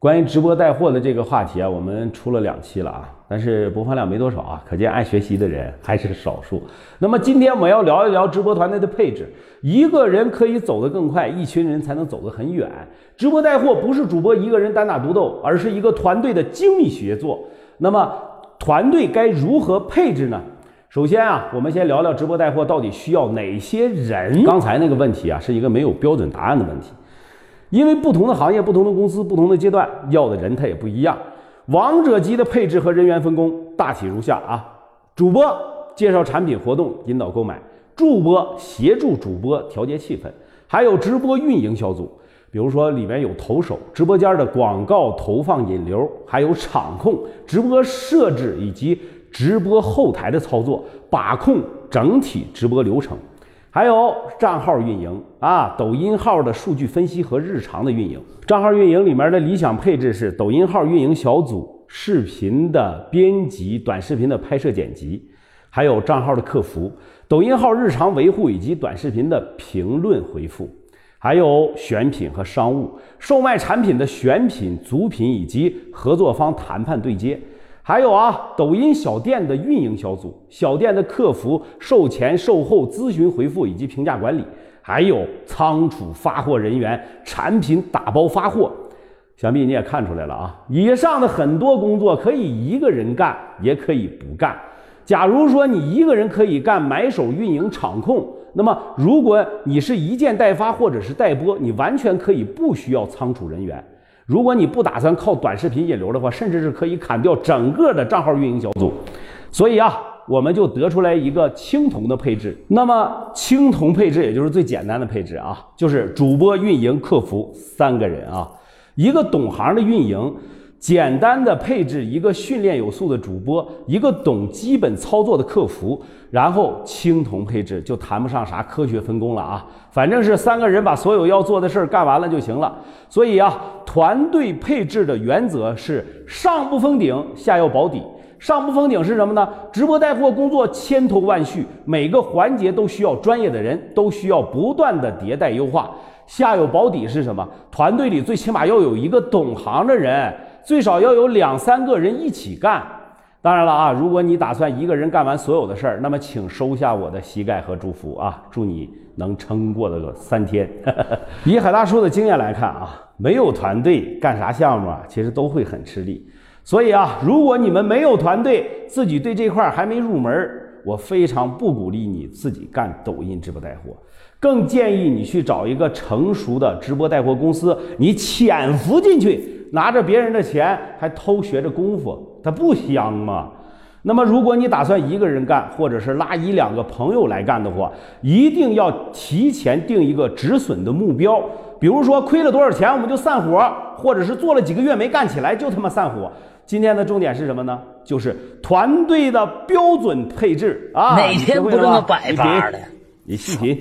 关于直播带货的这个话题啊，我们出了两期了啊，但是播放量没多少啊，可见爱学习的人还是少数。那么今天我们要聊一聊直播团队的配置。一个人可以走得更快，一群人才能走得很远。直播带货不是主播一个人单打独斗，而是一个团队的精密协作。那么团队该如何配置呢？首先啊，我们先聊聊直播带货到底需要哪些人。刚才那个问题啊，是一个没有标准答案的问题。因为不同的行业、不同的公司、不同的阶段，要的人他也不一样。王者级的配置和人员分工大体如下啊：主播介绍产品、活动，引导购买；助播协助主播调节气氛；还有直播运营小组，比如说里面有投手、直播间的广告投放引流，还有场控、直播设置以及直播后台的操作，把控整体直播流程。还有账号运营啊，抖音号的数据分析和日常的运营。账号运营里面的理想配置是：抖音号运营小组、视频的编辑、短视频的拍摄剪辑，还有账号的客服、抖音号日常维护以及短视频的评论回复，还有选品和商务、售卖产品的选品、组品以及合作方谈判对接。还有啊，抖音小店的运营小组、小店的客服、售前、售后咨询回复以及评价管理，还有仓储发货人员、产品打包发货。想必你也看出来了啊，以上的很多工作可以一个人干，也可以不干。假如说你一个人可以干买手、运营、场控，那么如果你是一件代发或者是代播，你完全可以不需要仓储人员。如果你不打算靠短视频引流的话，甚至是可以砍掉整个的账号运营小组。所以啊，我们就得出来一个青铜的配置。那么青铜配置也就是最简单的配置啊，就是主播、运营、客服三个人啊，一个懂行的运营。简单的配置一个训练有素的主播，一个懂基本操作的客服，然后青铜配置就谈不上啥科学分工了啊，反正是三个人把所有要做的事儿干完了就行了。所以啊，团队配置的原则是上不封顶，下有保底。上不封顶是什么呢？直播带货工作千头万绪，每个环节都需要专业的人，都需要不断的迭代优化。下有保底是什么？团队里最起码要有一个懂行的人。最少要有两三个人一起干。当然了啊，如果你打算一个人干完所有的事儿，那么请收下我的膝盖和祝福啊，祝你能撑过了个三天。以海大叔的经验来看啊，没有团队干啥项目啊，其实都会很吃力。所以啊，如果你们没有团队，自己对这块还没入门，我非常不鼓励你自己干抖音直播带货，更建议你去找一个成熟的直播带货公司，你潜伏进去。拿着别人的钱还偷学着功夫，他不香吗？那么，如果你打算一个人干，或者是拉一两个朋友来干的话，一定要提前定一个止损的目标。比如说，亏了多少钱我们就散伙，或者是做了几个月没干起来就他妈散伙。今天的重点是什么呢？就是团队的标准配置啊！哪天不那么摆法的？你细品。